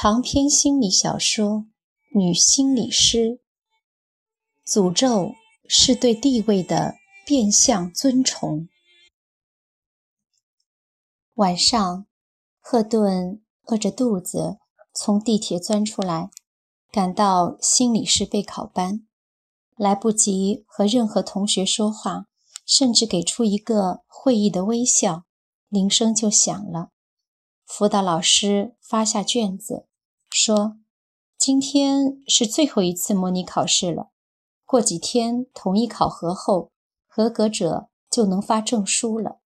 长篇心理小说《女心理师》。诅咒是对地位的变相尊崇。晚上，赫顿饿着肚子从地铁钻出来，赶到心理师备考班，来不及和任何同学说话，甚至给出一个会意的微笑，铃声就响了。辅导老师发下卷子，说：“今天是最后一次模拟考试了，过几天统一考核后，合格者就能发证书了。”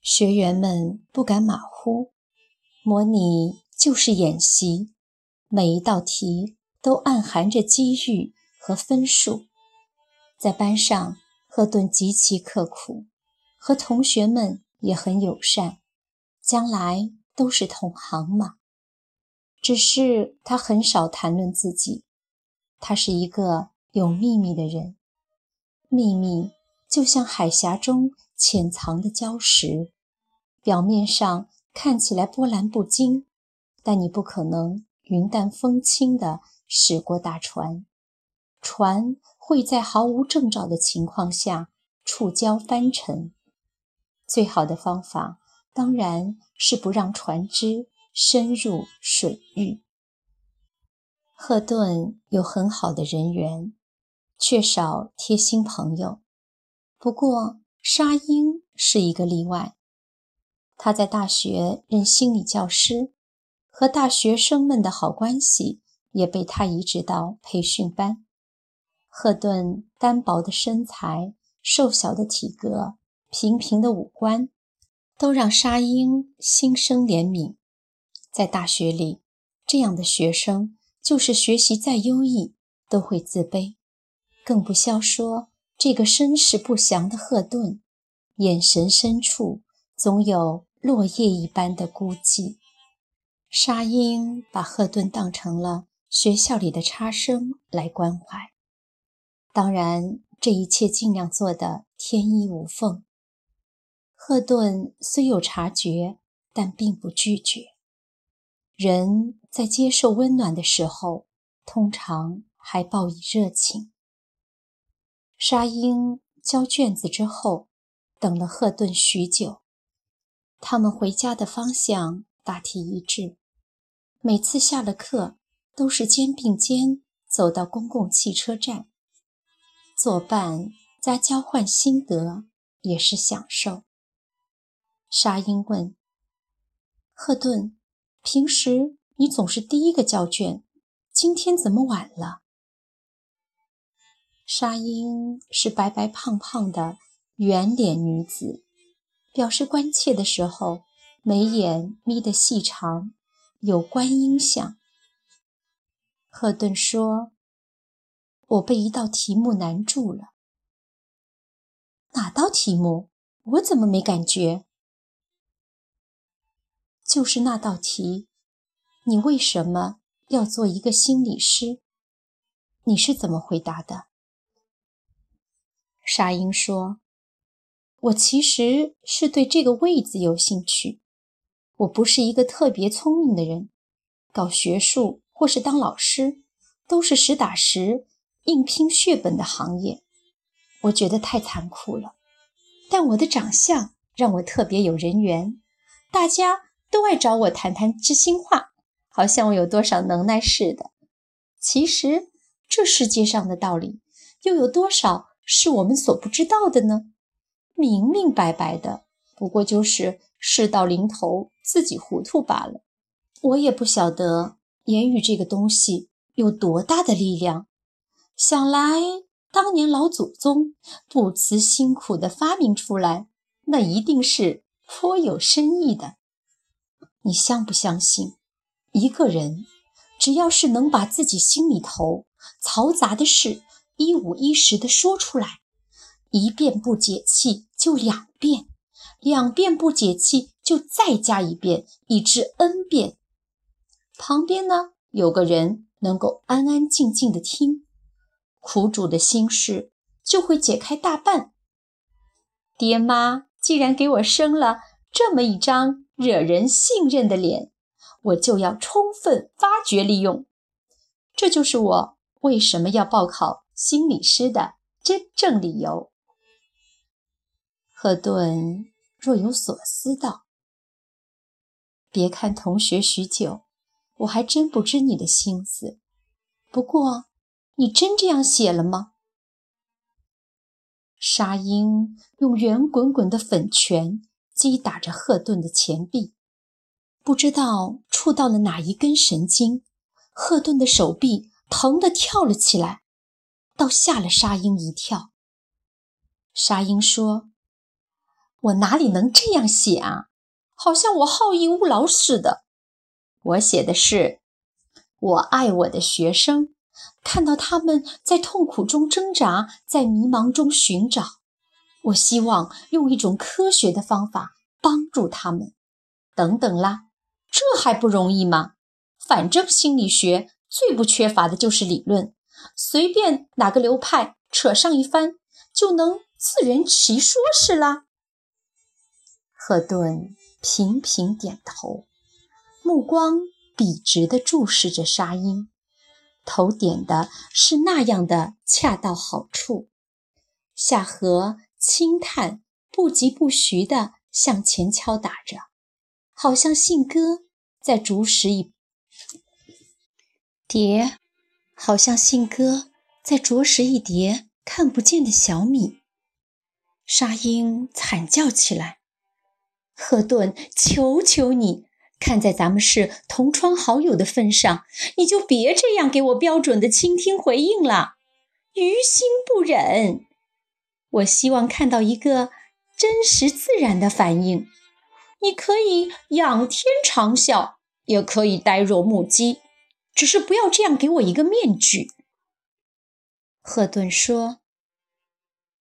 学员们不敢马虎，模拟就是演习，每一道题都暗含着机遇和分数。在班上，赫顿极其刻苦，和同学们也很友善。将来都是同行嘛。只是他很少谈论自己，他是一个有秘密的人。秘密就像海峡中潜藏的礁石，表面上看起来波澜不惊，但你不可能云淡风轻地驶过大船，船会在毫无征兆的情况下触礁翻沉。最好的方法。当然是不让船只深入水域。赫顿有很好的人缘，缺少贴心朋友。不过沙鹰是一个例外。他在大学任心理教师，和大学生们的好关系也被他移植到培训班。赫顿单薄的身材、瘦小的体格、平平的五官。都让沙鹰心生怜悯。在大学里，这样的学生就是学习再优异都会自卑，更不消说这个身世不详的赫顿，眼神深处总有落叶一般的孤寂。沙鹰把赫顿当成了学校里的差生来关怀，当然这一切尽量做得天衣无缝。赫顿虽有察觉，但并不拒绝。人在接受温暖的时候，通常还报以热情。沙鹰交卷子之后，等了赫顿许久。他们回家的方向大体一致，每次下了课，都是肩并肩走到公共汽车站，作伴加交换心得，也是享受。沙鹰问：“赫顿，平时你总是第一个交卷，今天怎么晚了？”沙鹰是白白胖胖的圆脸女子，表示关切的时候，眉眼眯得细长，有观音相。赫顿说：“我被一道题目难住了。”哪道题目？我怎么没感觉？就是那道题，你为什么要做一个心理师？你是怎么回答的？沙鹰说：“我其实是对这个位子有兴趣。我不是一个特别聪明的人，搞学术或是当老师，都是实打实、硬拼血本的行业。我觉得太残酷了。但我的长相让我特别有人缘，大家。”都爱找我谈谈知心话，好像我有多少能耐似的。其实，这世界上的道理又有多少是我们所不知道的呢？明明白白的，不过就是事到临头自己糊涂罢了。我也不晓得言语这个东西有多大的力量。想来，当年老祖宗不辞辛苦地发明出来，那一定是颇有深意的。你相不相信，一个人只要是能把自己心里头嘈杂的事一五一十的说出来，一遍不解气就两遍，两遍不解气就再加一遍，以至 n 遍。旁边呢有个人能够安安静静的听，苦主的心事就会解开大半。爹妈既然给我生了这么一张。惹人信任的脸，我就要充分发掘利用。这就是我为什么要报考心理师的真正理由。赫顿若有所思道：“别看同学许久，我还真不知你的心思。不过，你真这样写了吗？”沙鹰用圆滚滚的粉拳击打着赫顿的前臂，不知道触到了哪一根神经，赫顿的手臂疼得跳了起来，倒吓了沙鹰一跳。沙鹰说：“我哪里能这样写啊？好像我好逸恶劳似的。我写的是，我爱我的学生。”看到他们在痛苦中挣扎，在迷茫中寻找，我希望用一种科学的方法帮助他们。等等啦，这还不容易吗？反正心理学最不缺乏的就是理论，随便哪个流派扯上一番，就能自圆其说是啦。赫顿频频点头，目光笔直地注视着沙鹰。头点的是那样的恰到好处，下颌轻叹，不疾不徐地向前敲打着，好像信鸽在啄食一碟，好像信鸽在啄食一碟看不见的小米。沙鹰惨叫起来：“赫顿，求求你！”看在咱们是同窗好友的份上，你就别这样给我标准的倾听回应了，于心不忍。我希望看到一个真实自然的反应。你可以仰天长啸，也可以呆若木鸡，只是不要这样给我一个面具。赫顿说：“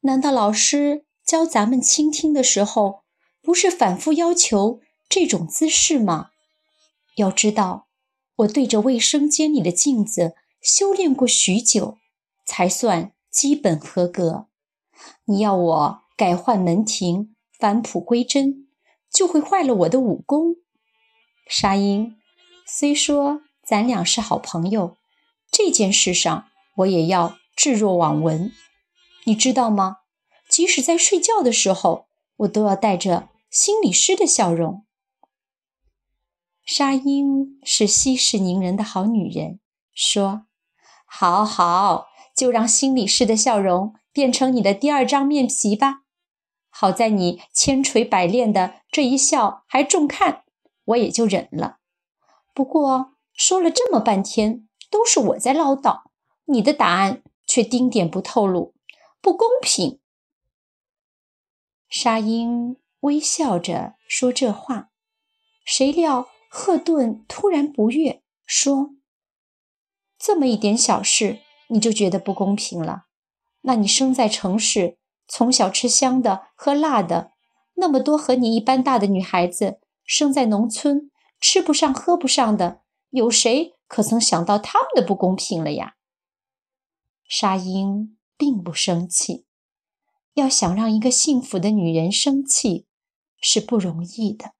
难道老师教咱们倾听的时候，不是反复要求？”这种姿势吗？要知道，我对着卫生间里的镜子修炼过许久，才算基本合格。你要我改换门庭、返璞归真，就会坏了我的武功。沙鹰，虽说咱俩是好朋友，这件事上我也要置若罔闻。你知道吗？即使在睡觉的时候，我都要带着心理师的笑容。沙鹰是息事宁人的好女人，说：“好好，就让心理师的笑容变成你的第二张面皮吧。好在你千锤百炼的这一笑还中看，我也就忍了。不过说了这么半天，都是我在唠叨，你的答案却丁点不透露，不公平。”沙鹰微笑着说这话，谁料。赫顿突然不悦，说：“这么一点小事，你就觉得不公平了？那你生在城市，从小吃香的喝辣的，那么多和你一般大的女孩子生在农村，吃不上喝不上的，有谁可曾想到他们的不公平了呀？”沙鹰并不生气，要想让一个幸福的女人生气是不容易的。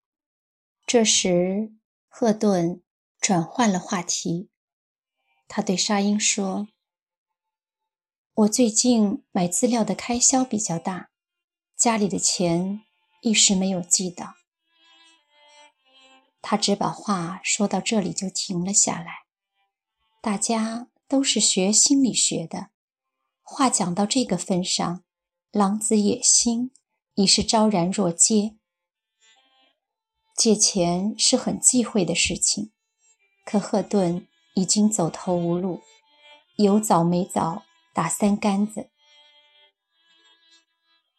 这时。赫顿转换了话题，他对沙鹰说：“我最近买资料的开销比较大，家里的钱一时没有记到。”他只把话说到这里就停了下来。大家都是学心理学的，话讲到这个份上，狼子野心已是昭然若揭。借钱是很忌讳的事情，可赫顿已经走投无路，有早没早打三竿子。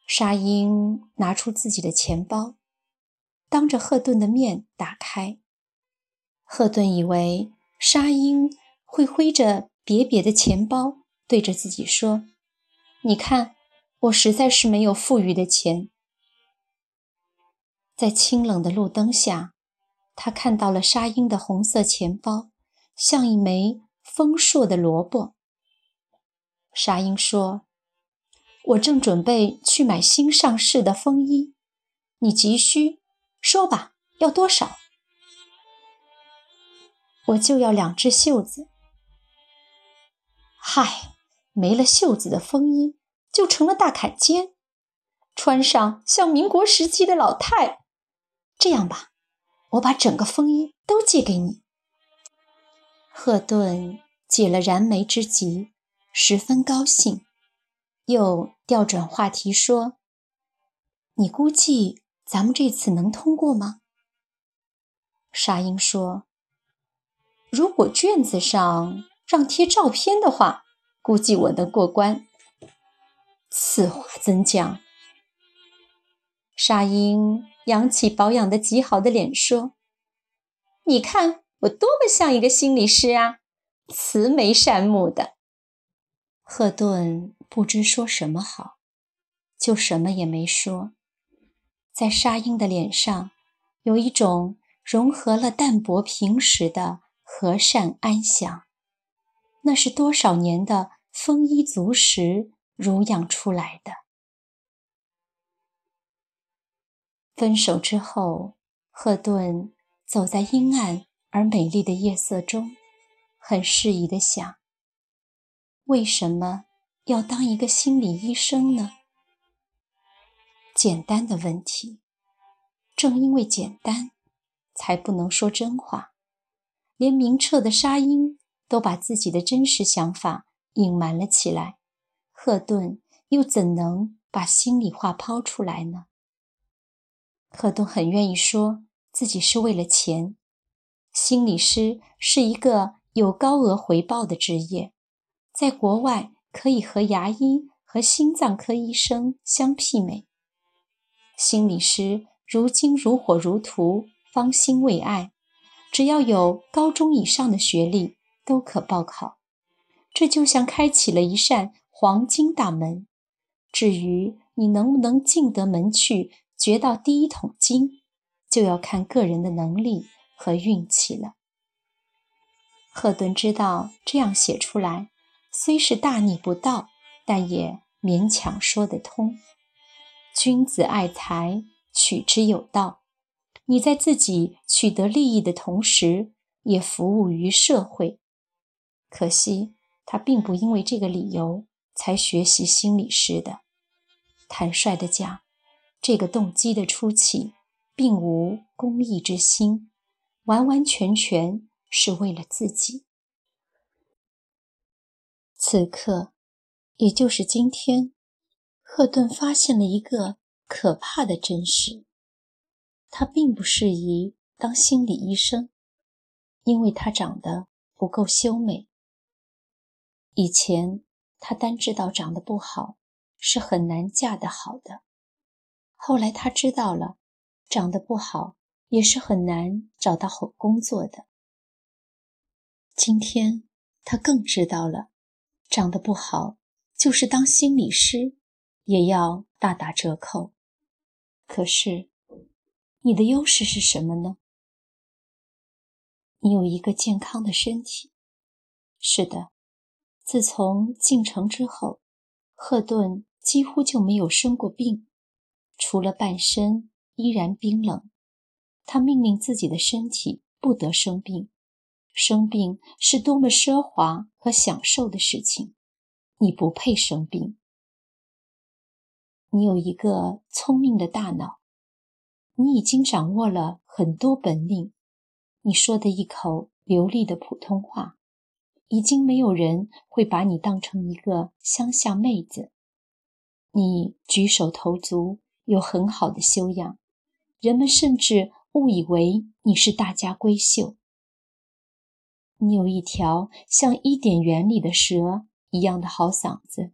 沙鹰拿出自己的钱包，当着赫顿的面打开。赫顿以为沙鹰会挥着瘪瘪的钱包，对着自己说：“你看，我实在是没有富裕的钱。”在清冷的路灯下，他看到了沙鹰的红色钱包，像一枚丰硕的萝卜。沙鹰说：“我正准备去买新上市的风衣，你急需，说吧，要多少？”我就要两只袖子。嗨，没了袖子的风衣就成了大坎肩，穿上像民国时期的老太。这样吧，我把整个风衣都借给你。赫顿解了燃眉之急，十分高兴，又调转话题说：“你估计咱们这次能通过吗？”沙鹰说：“如果卷子上让贴照片的话，估计我能过关。”此话怎讲？沙鹰扬起保养的极好的脸说：“你看。”我多么像一个心理师啊，慈眉善目的。赫顿不知说什么好，就什么也没说。在沙鹰的脸上，有一种融合了淡泊平时的和善安详，那是多少年的丰衣足食濡养出来的。分手之后，赫顿走在阴暗。而美丽的夜色中，很适宜的想：为什么要当一个心理医生呢？简单的问题，正因为简单，才不能说真话。连明澈的沙鹰都把自己的真实想法隐瞒了起来，赫顿又怎能把心里话抛出来呢？赫顿很愿意说自己是为了钱。心理师是一个有高额回报的职业，在国外可以和牙医和心脏科医生相媲美。心理师如今如火如荼，芳心未艾，只要有高中以上的学历都可报考。这就像开启了一扇黄金大门。至于你能不能进得门去，掘到第一桶金，就要看个人的能力。和运气了。赫顿知道这样写出来虽是大逆不道，但也勉强说得通。君子爱财，取之有道。你在自己取得利益的同时，也服务于社会。可惜他并不因为这个理由才学习心理师的。坦率地讲，这个动机的初起，并无公益之心。完完全全是为了自己。此刻，也就是今天，赫顿发现了一个可怕的真实：他并不适宜当心理医生，因为他长得不够修美。以前他单知道长得不好是很难嫁得好的，后来他知道了，长得不好。也是很难找到好工作的。今天他更知道了，长得不好，就是当心理师，也要大打折扣。可是，你的优势是什么呢？你有一个健康的身体。是的，自从进城之后，赫顿几乎就没有生过病，除了半身依然冰冷。他命令自己的身体不得生病，生病是多么奢华和享受的事情。你不配生病。你有一个聪明的大脑，你已经掌握了很多本领。你说的一口流利的普通话，已经没有人会把你当成一个乡下妹子。你举手投足有很好的修养，人们甚至。误以为你是大家闺秀，你有一条像伊甸园里的蛇一样的好嗓子，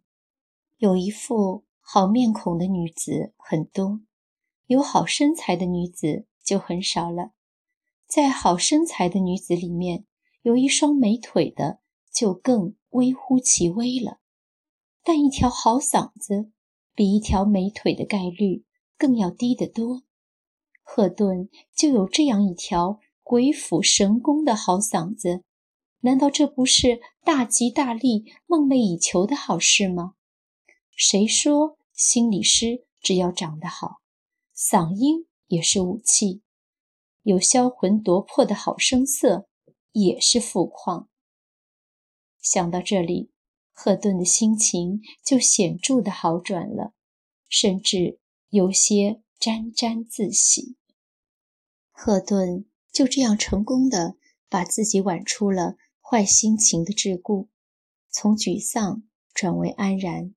有一副好面孔的女子很多，有好身材的女子就很少了。在好身材的女子里面，有一双美腿的就更微乎其微了。但一条好嗓子，比一条美腿的概率更要低得多。赫顿就有这样一条鬼斧神工的好嗓子，难道这不是大吉大利、梦寐以求的好事吗？谁说心理师只要长得好，嗓音也是武器？有销魂夺魄的好声色，也是富矿。想到这里，赫顿的心情就显著的好转了，甚至有些沾沾自喜。赫顿就这样成功的把自己挽出了坏心情的桎梏，从沮丧转为安然。